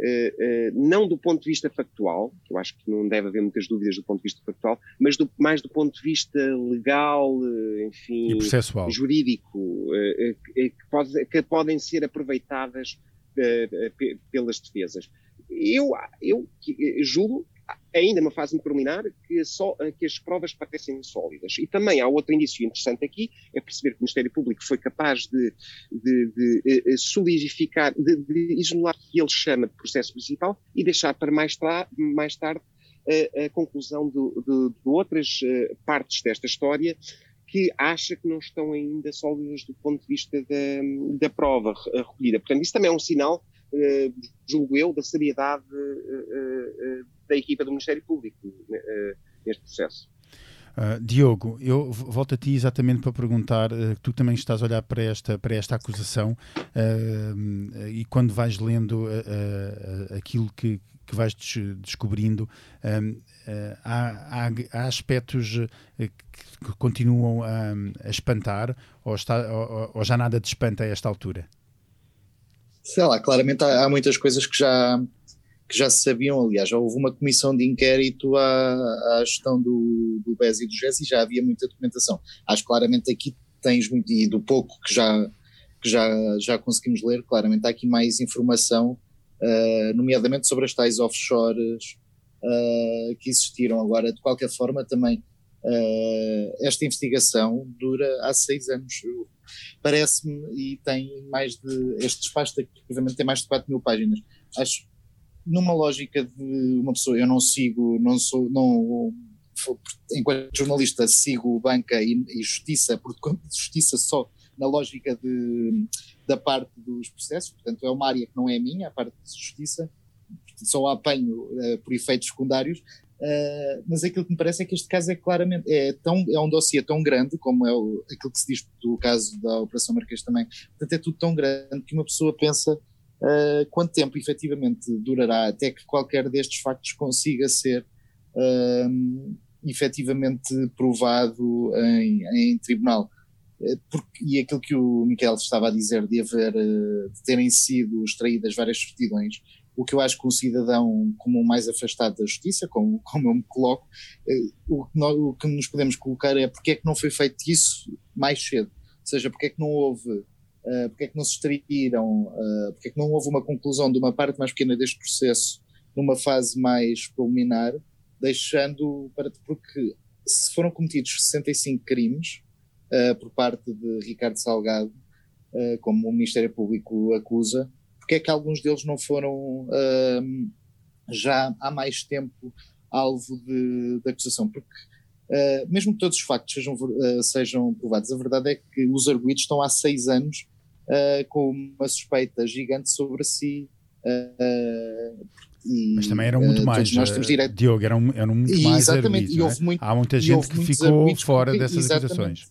Uh, uh, não do ponto de vista factual, que eu acho que não deve haver muitas dúvidas do ponto de vista factual, mas do, mais do ponto de vista legal, uh, enfim, jurídico, que, pode, que, podem ser aproveitadas pelas defesas. Eu, eu julgo ainda numa fase preliminar, que, só, que as provas parecem sólidas. E também há outro indício interessante aqui, é perceber que o Ministério Público foi capaz de, de, de, de eh, solidificar, de, de, isolar o que ele chama de processo principal e deixar para mais, tra, mais tarde a, a conclusão de, outras eh, partes desta história que acha que não estão ainda sólidas do ponto de vista da, da prova recolhida. Portanto, isso também é um sinal uh, julgo eu, da seriedade uh, uh, da equipa do Ministério Público neste processo. Uh, Diogo, eu volto a ti exatamente para perguntar, uh, tu também estás a olhar para esta, para esta acusação uh, e quando vais lendo aquilo que, que vais des descobrindo, há, há, há, aspectos que continuam a, a espantar ou, está, ou, ou já nada te espanta a esta altura? Sei lá, claramente há, há, muitas coisas que já, que já se sabiam. Aliás, já houve uma comissão de inquérito à, à gestão do, do BES e do GES e já havia muita documentação. Acho claramente aqui tens muito, e do pouco que já, que já, já conseguimos ler, claramente há aqui mais informação, uh, nomeadamente sobre as tais offshores uh, que existiram. Agora, de qualquer forma, também uh, esta investigação dura há seis anos parece-me, e tem mais de. Este despacho, efetivamente, tem mais de 4 mil páginas. Acho, numa lógica de uma pessoa, eu não sigo, não sou, não, enquanto jornalista, sigo banca e, e justiça, por justiça só na lógica de, da parte dos processos, portanto, é uma área que não é minha, a parte de justiça, só a apanho uh, por efeitos secundários, Uh, mas aquilo que me parece é que este caso é claramente é, tão, é um dossiê tão grande como é o, aquilo que se diz do caso da Operação Marquês também. Portanto, é tudo tão grande que uma pessoa pensa uh, quanto tempo efetivamente durará até que qualquer destes factos consiga ser uh, efetivamente provado em, em tribunal. Porque, e aquilo que o Miquel estava a dizer de haver, de terem sido extraídas várias certidões, o que eu acho que um cidadão como mais afastado da justiça, como, como eu me coloco, o, o que nos podemos colocar é porque é que não foi feito isso mais cedo. Ou seja, porque é que não houve uh, porque é que não se extraíram, uh, porque é que não houve uma conclusão de uma parte mais pequena deste processo numa fase mais preliminar, deixando para porque se foram cometidos 65 crimes uh, por parte de Ricardo Salgado, como o Ministério Público acusa, porque é que alguns deles não foram uh, já há mais tempo alvo de, de acusação? Porque mesmo que todos os factos sejam, sejam provados, a verdade é que os arguídos estão há seis anos uh, com uma suspeita gigante sobre si. Uh, e, Mas também eram muito mais, nós temos direito... Diogo, eram, eram muito e, mais arguidos, e houve é? muito, Há muita gente que ficou fora dessas acusações.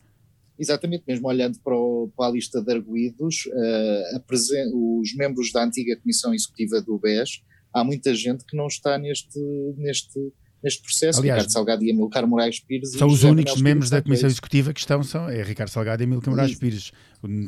Exatamente, mesmo olhando para, o, para a lista de arguídos, uh, os membros da antiga Comissão Executiva do BES, há muita gente que não está neste, neste, neste processo. Aliás, Ricardo Salgado e Amilcar Moraes Pires. São os únicos membros da Comissão Executiva que estão, são, é Ricardo Salgado e Amilcar Moraes Pires.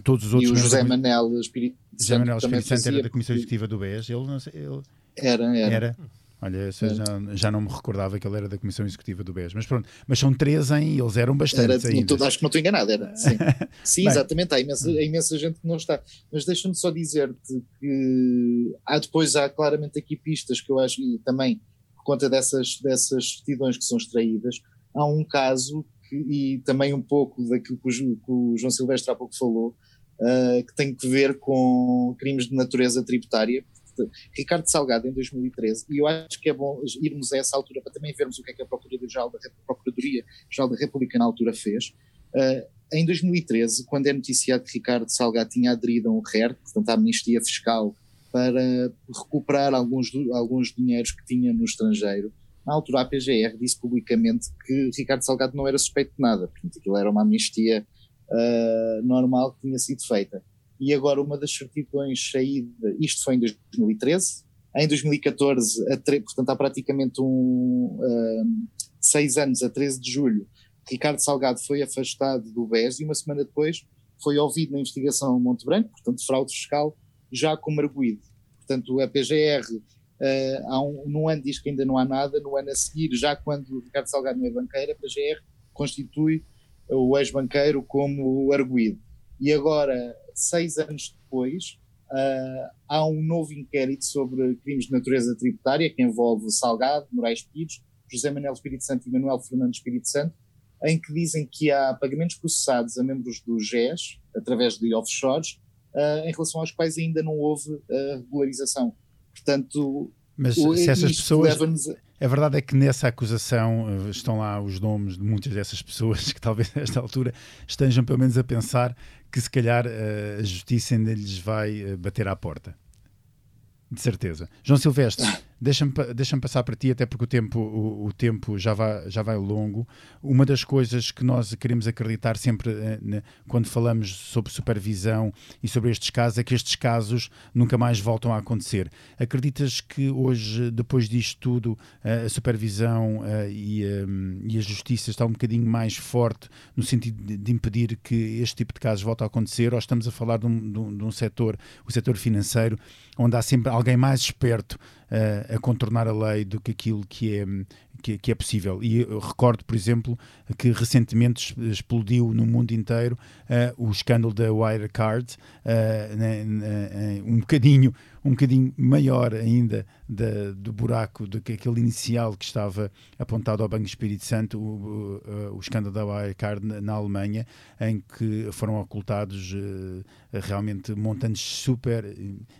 Todos os outros e o José Manel Espírito José Manel Espírito Santo era da Comissão Executiva do BES. Ele, não sei, ele... Era, era. era. Olha, já, já não me recordava que ele era da Comissão Executiva do BES, mas pronto, mas são três em, eles eram bastantes era, ainda. acho que não estou enganado, era, sim, sim exatamente, há imensa, há imensa gente que não está, mas deixa-me só dizer-te que há depois, há claramente aqui pistas que eu acho, e também conta dessas, dessas certidões que são extraídas, há um caso que, e também um pouco daquilo que o, que o João Silvestre há pouco falou, uh, que tem que ver com crimes de natureza tributária. Ricardo Salgado, em 2013, e eu acho que é bom irmos a essa altura para também vermos o que é que a Procuradoria-Geral da, Procuradoria da República na altura fez. Uh, em 2013, quando é noticiado que Ricardo Salgado tinha aderido a um RER, portanto à Amnistia Fiscal para recuperar alguns, alguns dinheiros que tinha no estrangeiro. Na altura, a PGR disse publicamente que Ricardo Salgado não era suspeito de nada, portanto, aquilo era uma amnistia uh, normal que tinha sido feita. E agora, uma das certidões saída, isto foi em 2013, em 2014, a portanto, há praticamente um, uh, seis anos, a 13 de julho, Ricardo Salgado foi afastado do BES e uma semana depois foi ouvido na investigação Monte Branco, portanto, fraude fiscal, já como arguído. Portanto, a PGR, uh, há um, num ano diz que ainda não há nada, no ano a seguir, já quando Ricardo Salgado não é banqueiro, a PGR constitui o ex-banqueiro como arguído. E agora, seis anos depois, uh, há um novo inquérito sobre crimes de natureza tributária que envolve Salgado, Moraes Pires, José Manuel Espírito Santo e Manuel Fernando Espírito Santo, em que dizem que há pagamentos processados a membros do GES, através de offshores, uh, em relação aos quais ainda não houve uh, regularização. Portanto, mas o, se essas pessoas. A verdade é que nessa acusação uh, estão lá os nomes de muitas dessas pessoas que talvez nesta altura estejam pelo menos a pensar que se calhar uh, a justiça ainda lhes vai uh, bater à porta. De certeza. João Silvestre, Deixa-me deixa passar para ti, até porque o tempo, o, o, tempo já, vai, já vai longo. Uma das coisas que nós queremos acreditar sempre né, quando falamos sobre supervisão e sobre estes casos é que estes casos nunca mais voltam a acontecer. Acreditas que hoje, depois disto tudo, eh, a supervisão eh, e, e, a justiça está um bocadinho mais forte no sentido de, de, impedir que este tipo de casos volte a acontecer? Ou estamos a falar de um, de um, de um setor, o setor financeiro, onde há sempre alguém mais esperto a, a contornar a lei do que aquilo que é, que, que, é possível. E eu recordo, por exemplo, que recentemente explodiu no mundo inteiro uh, o escândalo da Wirecard, uh, um bocadinho um bocadinho maior ainda da, do buraco do que aquele inicial que estava apontado ao Banco Espírito Santo, o, o, o escândalo da Wirecard na, na, Alemanha, em que foram ocultados uh, realmente montantes super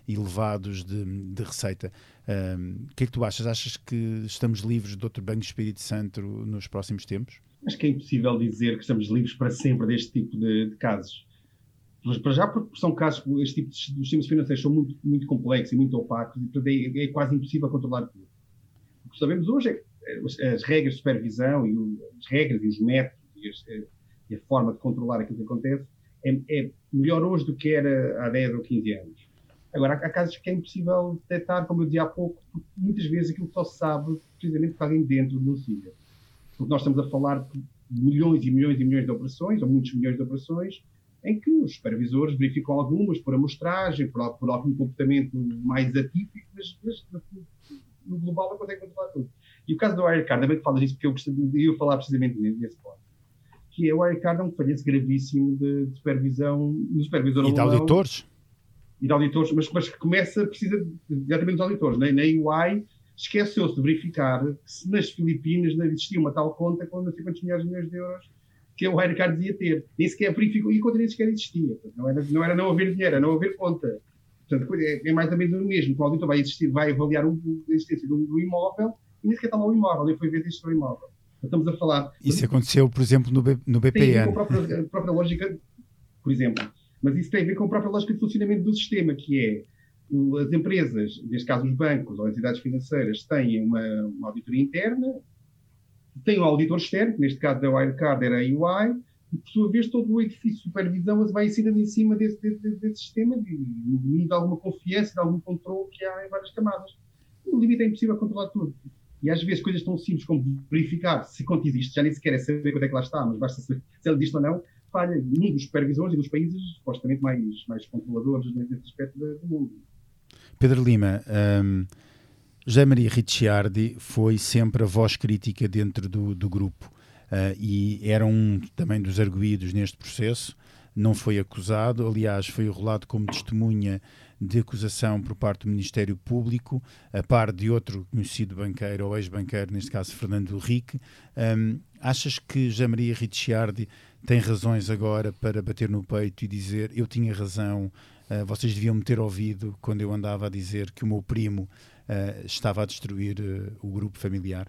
elevados de, de receita. Um, o que é que tu achas? Achas que estamos livres de outro Banco Espírito Santo nos próximos tempos? Acho que é impossível dizer que estamos livres para sempre deste tipo de, de casos. Mas para já, porque são casos, este tipo de sistemas financeiros são muito, muito complexos e muito opacos, e portanto é, é quase impossível controlar tudo. O que sabemos hoje é que as regras de supervisão e as regras e os métodos e, as, eh, e a forma de controlar aquilo que acontece é, é, melhor hoje do que era há 10 ou 15 anos. Agora, há casos que é impossível detectar, como eu dizia há pouco, porque muitas vezes aquilo só se sabe precisamente porque alguém dentro denuncia. Porque nós estamos a falar de milhões e milhões e milhões de operações, ou muitos milhões de operações, em que os supervisores verificam algumas por amostragem, por, por algum comportamento mais atípico, mas, mas no global não conseguem controlar tudo. E o caso do Wirecard, também que falas disso, porque eu gostaria de falar precisamente nesse ponto, que é o Wirecard é um falhanço gravíssimo de, de supervisão, do supervisor E de auditores? E de auditores, mas, mas que começa, precisa diretamente dos auditores. Na, na UI esqueceu-se de verificar se nas Filipinas não existia uma tal conta com não sei quantos milhares de milhões de euros que o Wirecard dizia ter. Nem sequer verificou, e conta nem sequer existia. Não era, não era não haver dinheiro, era não haver conta. Portanto, é, mais ou menos o mesmo. O auditor vai, existir, vai avaliar a existência do, do imóvel e nem sequer está lá o imóvel, ele foi ver se o imóvel. Estamos a falar. Isso aconteceu, por exemplo, no, B, no BPN. Tem a ver com a própria, a própria lógica, por exemplo. Mas isso tem a ver com a própria lógica de funcionamento do sistema, que é as empresas, neste caso os bancos ou entidades financeiras, têm uma, uma auditoria interna, têm um auditor externo, que neste caso da Wirecard era a UI, e por sua vez todo o edifício de supervisão vai ensinando em cima desse, desse, desse sistema, de, de, alguma confiança, de algum controle que há em várias camadas. No limite é impossível controlar tudo. E às vezes coisas tão simples como verificar se conta existe, já nem sequer é saber quando é que lá está, mas basta saber se ele existe ou não, falha um dos supervisores e dos países supostamente mais, mais controladores nesse aspecto do mundo. Pedro Lima, um, José Maria Ricciardi foi sempre a voz crítica dentro do, do grupo uh, e era um também dos arguídos neste processo. Não foi acusado, aliás, foi rolado como testemunha de acusação por parte do Ministério Público, a par de outro conhecido banqueiro ou ex-banqueiro, neste caso Fernando Henrique. Um, achas que José Maria Ricciardi tem razões agora para bater no peito e dizer eu tinha razão, uh, vocês deviam me ter ouvido quando eu andava a dizer que o meu primo uh, estava a destruir uh, o grupo familiar?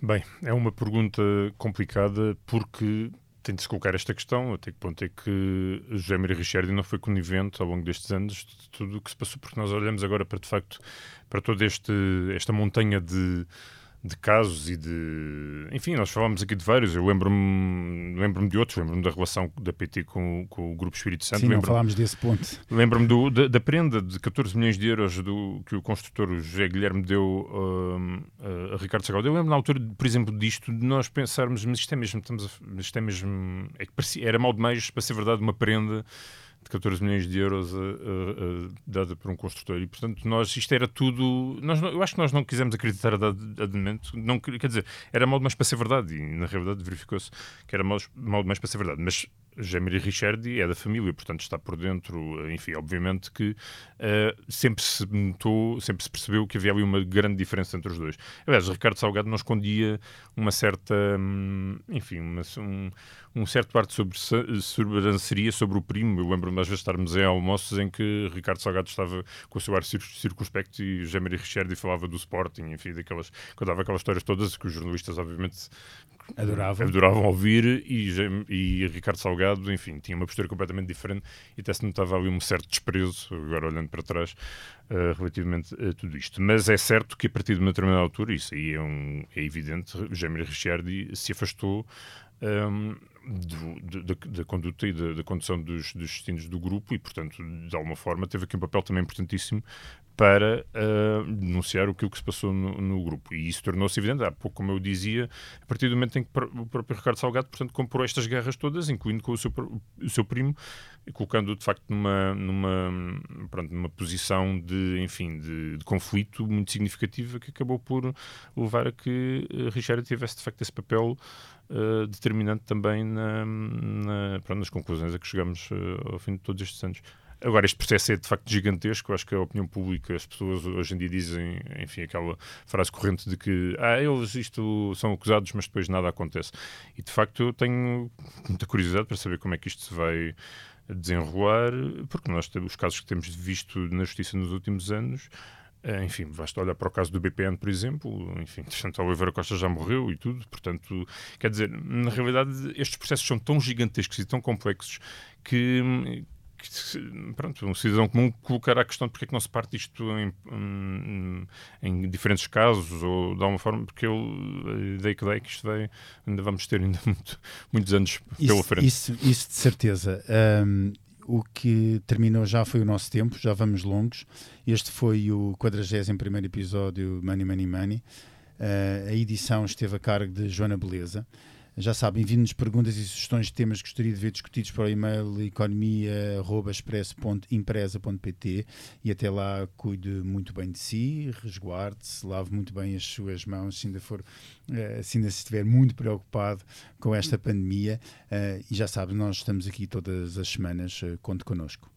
bem, é uma pergunta complicada porque tem de se colocar esta questão, até que ponto é que José Maria Richardi não foi conivente ao longo destes anos de tudo o que se passou, porque nós olhamos agora para, de facto, para toda este, esta montanha de de casos e de. Enfim, nós falámos aqui de vários. Eu lembro-me lembro de outros. Lembro-me da relação da PT com, com o Grupo Espírito Santo. Sim, não falámos desse ponto. Lembro-me da, da, prenda de 14 milhões de euros do, que o construtor José Guilherme deu uh, a Ricardo Sagaldo. Eu lembro na altura, por exemplo, disto, de nós pensarmos, mas isto é mesmo. Estamos a, isto é mesmo. É que parecia, era mal demais, para ser verdade, uma prenda de 14 milhões de euros uh, uh, dada por um construtor. E, portanto, nós, isto era tudo. Nós, eu acho que nós não quisemos acreditar adamante. Não, quer dizer, era mal demais para ser verdade. E, na realidade, verificou-se que era mal demais para ser verdade. Mas Jamie Richardi é da família, portanto está por dentro, enfim, obviamente que uh, sempre se notou, sempre se percebeu que havia ali uma grande diferença entre os dois. Aliás, Ricardo Salgado não escondia uma certa, hum, enfim, uma, um, um certo parte sobre sobranceria sobre o primo. Eu lembro-me às vezes estarmos em almoços em que Ricardo Salgado estava com o seu ar circunspecto e Jamie Richardi falava do Sporting, enfim, daquelas, contava aquelas histórias todas que os jornalistas obviamente adoravam, adoravam ouvir e, e Ricardo Salgado, enfim, tinha uma postura completamente diferente e até se notava ali um certo desprezo, agora olhando para trás, uh, relativamente a tudo isto. Mas é certo que a partir de uma determinada altura, isso aí é, um, é evidente, Jamie Ricciardi se afastou um, da conduta e da, condução dos, dos destinos do grupo e, portanto, de alguma forma teve aqui um papel também importantíssimo para uh, denunciar aquilo que se passou no, no grupo. E isso tornou-se evidente, há pouco, como eu dizia, a partir do momento em que o próprio Ricardo Salgado, portanto, comprou estas guerras todas, incluindo com o seu, o seu primo, colocando de facto numa, numa, pronto, numa posição de, enfim, de, de, conflito muito significativa que acabou por levar a que uh, Richard tivesse de facto esse papel uh, determinante também na, na, pronto, nas conclusões a que chegamos uh, ao fim de todos estes anos. Agora, este processo é de facto gigantesco. Acho que a opinião pública, as pessoas hoje em dia dizem, enfim, aquela frase corrente de que ah, eles isto são acusados, mas depois nada acontece. E de facto eu tenho muita curiosidade para saber como é que isto se vai desenrolar, porque nós os casos que temos visto na justiça nos últimos anos. Eh, enfim, basta olhar para o caso do BPN, por exemplo. Enfim, Chantal Oliveira Costa já morreu e tudo. Portanto, quer dizer, na realidade, estes processos são tão gigantescos e tão complexos que, que, pronto, um cidadão comum colocará a questão de porque é que não se parte isto em, em, em diferentes casos ou de alguma forma, porque eu, a ideia que dei que isto vai, ainda vamos ter ainda muito, muitos anos isso, pela frente. Isso, isso de certeza. Um, o que terminou já foi o nosso tempo, já vamos longos. Este foi o 41 episódio Money Money Money. Uh, a edição esteve a cargo de Joana Beleza. Já sabem, enviem-nos perguntas e sugestões de temas que gostaria de ver discutidos para o e-mail economia.expresso.empresa.pt e até lá cuide muito bem de si, resguarde-se, lave muito bem as suas mãos se ainda for, eh, se ainda estiver muito preocupado com esta pandemia. Eh, e já sabe, nós estamos aqui todas as semanas, eh, conte connosco.